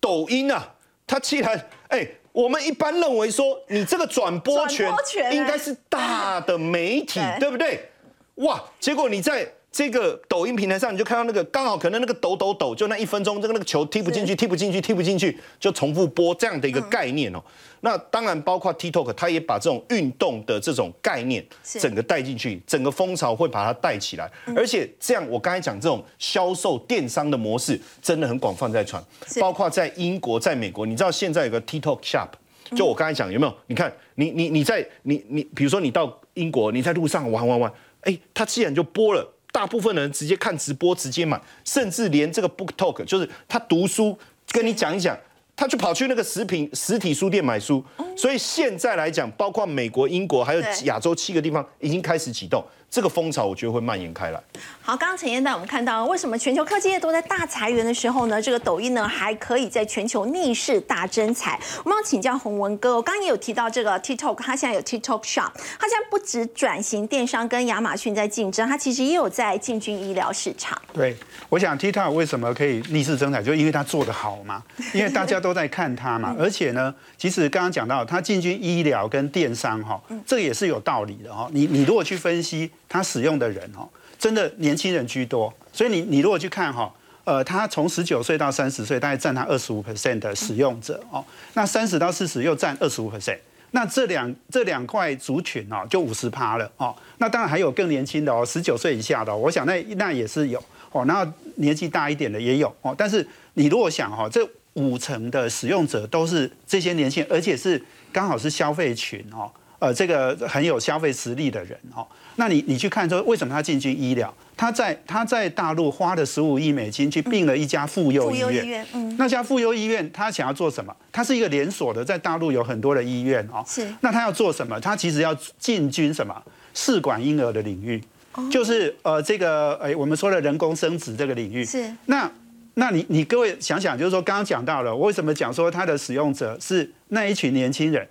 抖音啊，它既然哎，我们一般认为说你这个转播权应该是大的媒体，对不对？哇，结果你在这个抖音平台上，你就看到那个刚好可能那个抖抖抖，就那一分钟，这个那个球踢不进去，踢不进去，踢不进去，就重复播这样的一个概念哦。那当然包括 TikTok，它也把这种运动的这种概念整个带进去，整个风潮会把它带起来。而且这样，我刚才讲这种销售电商的模式真的很广泛在传，包括在英国、在美国，你知道现在有个 TikTok Shop。就我刚才讲，有没有？你看，你你你在你你，比如说你到英国，你在路上玩玩玩，哎，它既然就播了，大部分人直接看直播，直接买，甚至连这个 Book Talk，就是他读书跟你讲一讲，他就跑去那个食品实体书店买书。所以现在来讲，包括美国、英国还有亚洲七个地方已经开始启动这个风潮，我觉得会蔓延开来。好，刚刚陈燕带我们看到，为什么全球科技业都在大裁员的时候呢？这个抖音呢还可以在全球逆势大增财。我们要请教洪文哥，我刚刚也有提到这个 TikTok，它现在有 TikTok Shop，它现在不止转型电商跟亚马逊在竞争，它其实也有在进军医疗市场。对，我想 TikTok 为什么可以逆势增长，就因为它做得好嘛，因为大家都在看它嘛，而且呢，其实刚刚讲到它进军医疗跟电商哈，这个也是有道理的哈。你你如果去分析他使用的人哦，真的年轻人居多，所以你你如果去看哈。呃，他从十九岁到三十岁，大概占他二十五 percent 的使用者哦。那三十到四十又占二十五 percent。那这两这两块族群哦，就五十趴了哦。那当然还有更年轻的哦，十九岁以下的、我想那那也是有哦。然后年纪大一点的也有哦。但是你如果想哈、这五成的使用者都是这些年轻，而且是刚好是消费群哦。呃，这个很有消费实力的人哦，那你你去看说，为什么他进军医疗？他在他在大陆花了十五亿美金去并了一家妇幼医院。医院，嗯，那家妇幼医院，他想要做什么？它是一个连锁的，在大陆有很多的医院哦。是那他要做什么？他其实要进军什么试管婴儿的领域，就是呃这个呃我们说的人工生殖这个领域。是那那你你各位想想，就是说刚刚讲到了，我为什么讲说它的使用者是那一群年轻人？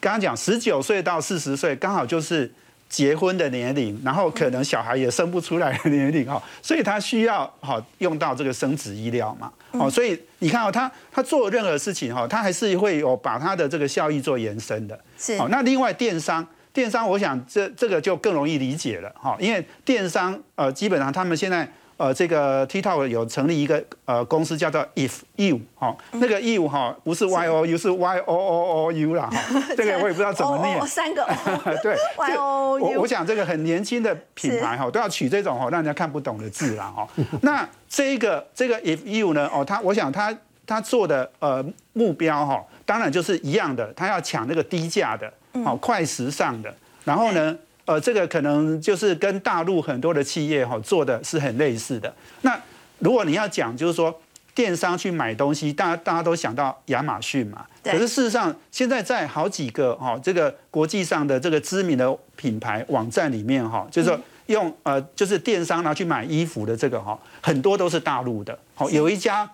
刚刚讲十九岁到四十岁，刚好就是结婚的年龄，然后可能小孩也生不出来的年龄哈，所以他需要好用到这个生殖医疗嘛，哦，所以你看哦，他他做任何事情哈，他还是会有把他的这个效益做延伸的。是好，那另外电商，电商我想这这个就更容易理解了哈，因为电商呃基本上他们现在。呃，这个 TikTok 有成立一个呃公司叫做 If You 哈，那个 You 哈不是 Y O U 是 Y O O O U 啦哈，这个我也不知道怎么念，三个 对，Y O U。我我想这个很年轻的品牌哈都要取这种哈让人家看不懂的字啦哈。那这个这个 If You 呢哦，他我想他他做的呃目标哈，当然就是一样的，他要抢那个低价的，好快时尚的，然后呢。呃，这个可能就是跟大陆很多的企业哈做的是很类似的。那如果你要讲，就是说电商去买东西，大家大家都想到亚马逊嘛。可是事实上，现在在好几个哈这个国际上的这个知名的品牌网站里面哈，就是说用呃就是电商拿去买衣服的这个哈，很多都是大陆的。好，有一家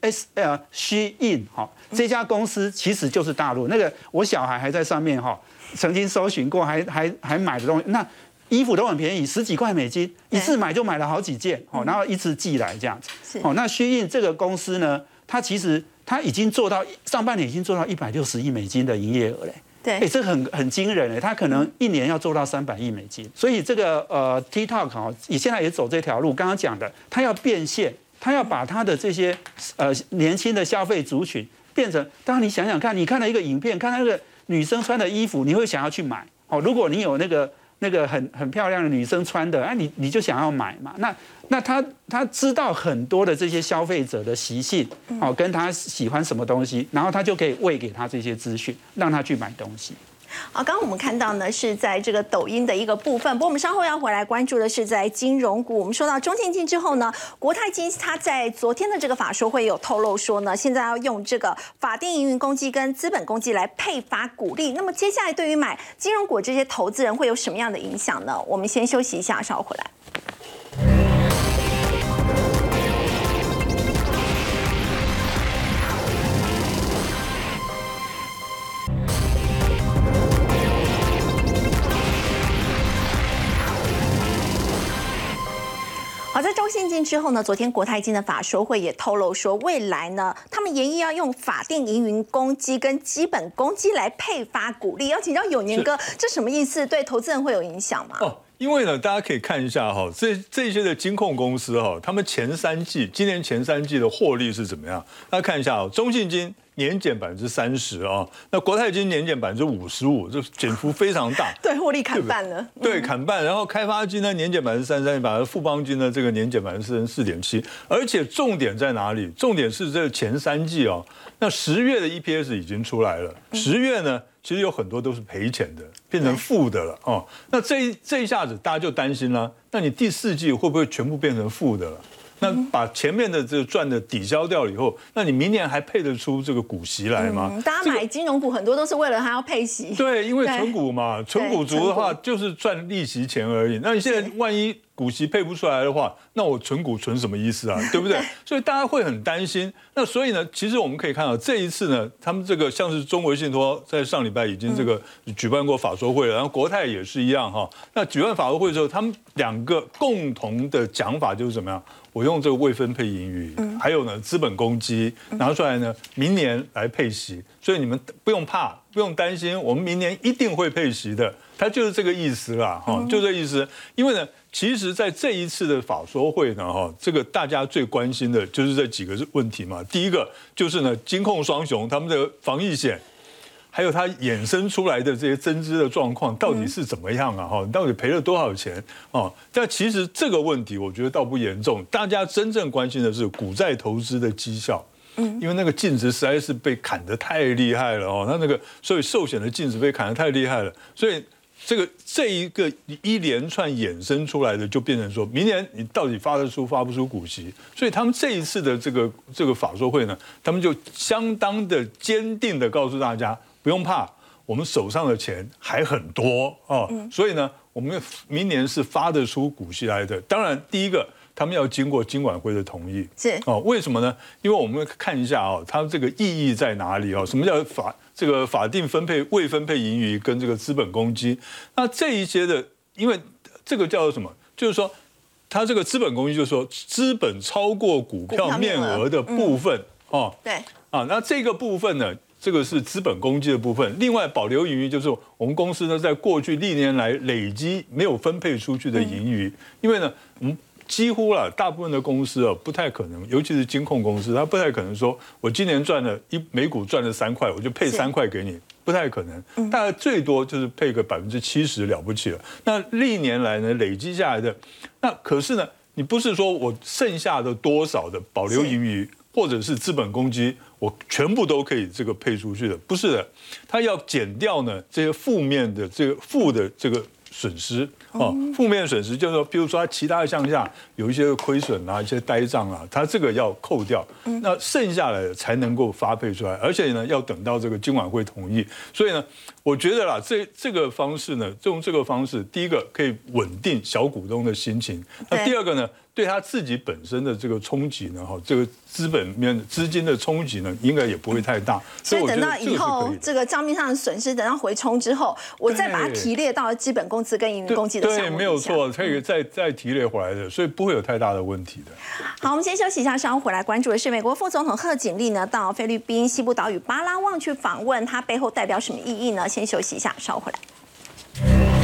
S 呃 Shein 哈这家公司其实就是大陆那个，我小孩还在上面哈。曾经搜寻过，还还还买的东西，那衣服都很便宜，十几块美金，一次买就买了好几件，哦，然后一次寄来这样子，哦，那虚印这个公司呢，它其实它已经做到上半年已经做到一百六十亿美金的营业额嘞，对，哎，这很很惊人哎，它可能一年要做到三百亿美金，所以这个呃 TikTok 哦，你现在也走这条路，刚刚讲的，它要变现，它要把它的这些呃年轻的消费族群变成，当然你想想看，你看了一个影片，看那个。女生穿的衣服，你会想要去买哦。如果你有那个那个很很漂亮的女生穿的，哎，你你就想要买嘛。那那他他知道很多的这些消费者的习性，哦，跟他喜欢什么东西，然后他就可以喂给他这些资讯，让他去买东西。好，刚刚我们看到呢，是在这个抖音的一个部分。不过我们稍后要回来关注的是在金融股。我们说到中信金之后呢，国泰金它在昨天的这个法说会有透露说呢，现在要用这个法定营运公积跟资本公积来配发股利。那么接下来对于买金融股这些投资人会有什么样的影响呢？我们先休息一下，稍后回来。好，在中信金之后呢，昨天国泰金的法说会也透露说，未来呢，他们研议要用法定营运公积跟基本公积来配发股利。要请教永年哥，这什么意思？对投资人会有影响吗？哦，因为呢，大家可以看一下哈，这这些的金控公司哈，他们前三季今年前三季的获利是怎么样？大家看一下哦，中信金。年减百分之三十啊，那国泰金年减百分之五十五，这减幅非常大。对，获利砍半了。对，砍半。然后开发金呢，年减百分之三十三，把富邦金呢这个年减百分之四四点七。而且重点在哪里？重点是这前三季哦，那十月的 EPS 已经出来了。十月呢，其实有很多都是赔钱的，变成负的了哦。那这这一下子大家就担心了，那你第四季会不会全部变成负的了？那把前面的这个赚的抵消掉了以后，那你明年还配得出这个股息来吗？大家买金融股很多都是为了它要配息。对，因为存股嘛，存股族的话就是赚利息钱而已。那你现在万一？股息配不出来的话，那我存股存什么意思啊？对不对？所以大家会很担心。那所以呢，其实我们可以看到这一次呢，他们这个像是中国信托在上礼拜已经这个举办过法说会了，然后国泰也是一样哈。那举办法说会的时候，他们两个共同的讲法就是怎么样？我用这个未分配盈余，还有呢资本公积拿出来呢，明年来配息。所以你们不用怕，不用担心，我们明年一定会配息的。它就是这个意思啦，哈，就这意思。因为呢。其实，在这一次的法说会呢，哈，这个大家最关心的就是这几个问题嘛。第一个就是呢，金控双雄他们的防疫险，还有它衍生出来的这些增资的状况到底是怎么样啊？哈，到底赔了多少钱啊？但其实这个问题，我觉得倒不严重。大家真正关心的是股债投资的绩效，嗯，因为那个净值实在是被砍得太厉害了哦。它那个所以寿险的净值被砍得太厉害了，所以。这个这一个一连串衍生出来的，就变成说明年你到底发得出发不出股息？所以他们这一次的这个这个法说会呢，他们就相当的坚定的告诉大家，不用怕，我们手上的钱还很多哦。所以呢，我们明年是发得出股息来的。当然，第一个。他们要经过金管会的同意。是哦，为什么呢？因为我们看一下哦，它这个意义在哪里哦？什么叫法这个法定分配未分配盈余跟这个资本公积？那这一些的，因为这个叫做什么？就是说，它这个资本公积，就是说资本超过股票面额的部分哦。对啊，那这个部分呢，这个是资本公积的部分。另外，保留盈余就是我们公司呢，在过去历年来累积没有分配出去的盈余，因为呢，我们几乎了大部分的公司啊，不太可能，尤其是金控公司，它不太可能说我今年赚了一每股赚了三块，我就配三块给你。不太可能，大概最多就是配个百分之七十了不起了。那历年来呢，累积下来的，那可是呢，你不是说我剩下的多少的保留盈余，或者是资本公积，我全部都可以这个配出去的，不是的，他要减掉呢这些负面的这个负的这个损失啊，负面损失就是说，比如说它其他的项下有一些亏损啊，一些呆账啊，它这个要扣掉，那剩下来的才能够发配出来，而且呢，要等到这个金管会同意。所以呢，我觉得啦，这这个方式呢，用这个方式，第一个可以稳定小股东的心情，那第二个呢，对他自己本身的这个冲击呢，哈，这个资本面资金的冲击呢，应该也不会太大。所以等到以。后这个账面上的损失等到回冲之后，我再把它提列到基本工资跟盈余对公积的项对，没有错，可以再再提列回来的，所以不会有太大的问题的。好，我们先休息一下，稍后回来关注的是美国副总统贺锦丽呢到菲律宾西部岛屿巴拉望去访问，他背后代表什么意义呢？先休息一下，稍后回来。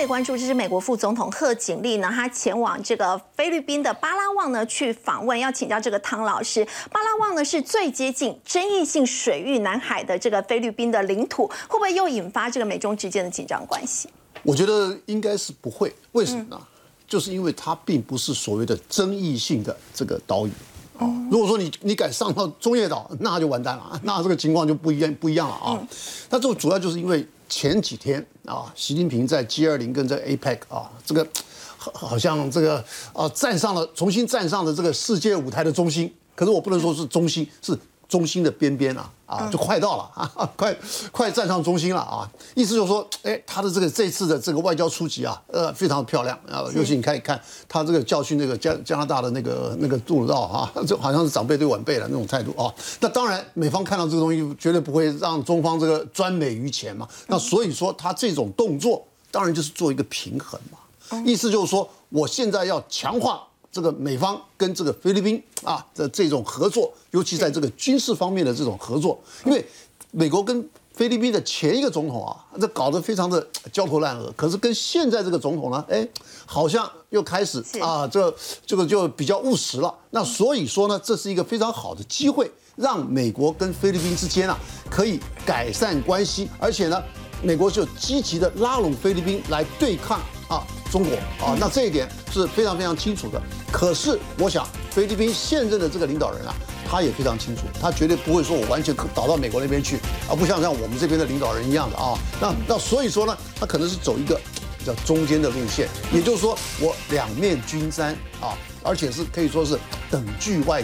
好吗？特别关注，这是美国副总统贺锦丽呢，他前往这个菲律宾的巴拉望呢去访问，要请教这个汤老师。巴拉望呢是最接近争议性水域南海的这个菲律宾的领土，会不会又引发这个美中之间的紧张关系？我觉得应该是不会，为什么呢？就是因为它并不是所谓的争议性的这个岛屿。哦，如果说你你敢上到中业岛，那就完蛋了，那这个情况就不一样不一样了啊。那这个主要就是因为前几天啊，习近平在 G 二零跟这 APEC 啊，这个好好像这个啊站上了重新站上了这个世界舞台的中心，可是我不能说是中心，是中心的边边啊啊，就快到了啊，快快站上中心了啊！意思就是说，哎，他的这个这次的这个外交出击啊，呃，非常漂亮啊，尤其你看一看他这个教训那个加加拿大的那个那个杜鲁道啊，就好像是长辈对晚辈的那种态度啊。那当然，美方看到这个东西，绝对不会让中方这个专美于前嘛。那所以说，他这种动作，当然就是做一个平衡嘛。意思就是说，我现在要强化这个美方跟这个菲律宾啊的这种合作，尤其在这个军事方面的这种合作，因为美国跟菲律宾的前一个总统啊，这搞得非常的 焦头烂额，可是跟现在这个总统呢，哎，好像又开始啊，这这个就比较务实了。那所以说呢，这是一个非常好的机会，让美国跟菲律宾之间啊可以改善关系，而且呢，美国就积极的拉拢菲律宾来对抗啊中国啊，那这一点是非常非常清楚的。可是我想，菲律宾现任的这个领导人啊，他也非常清楚，他绝对不会说我完全倒到美国那边去，而不像像我们这边的领导人一样的啊。那那所以说呢，他可能是走一个比较中间的路线，也就是说我两面均沾啊，而且是可以说是等距外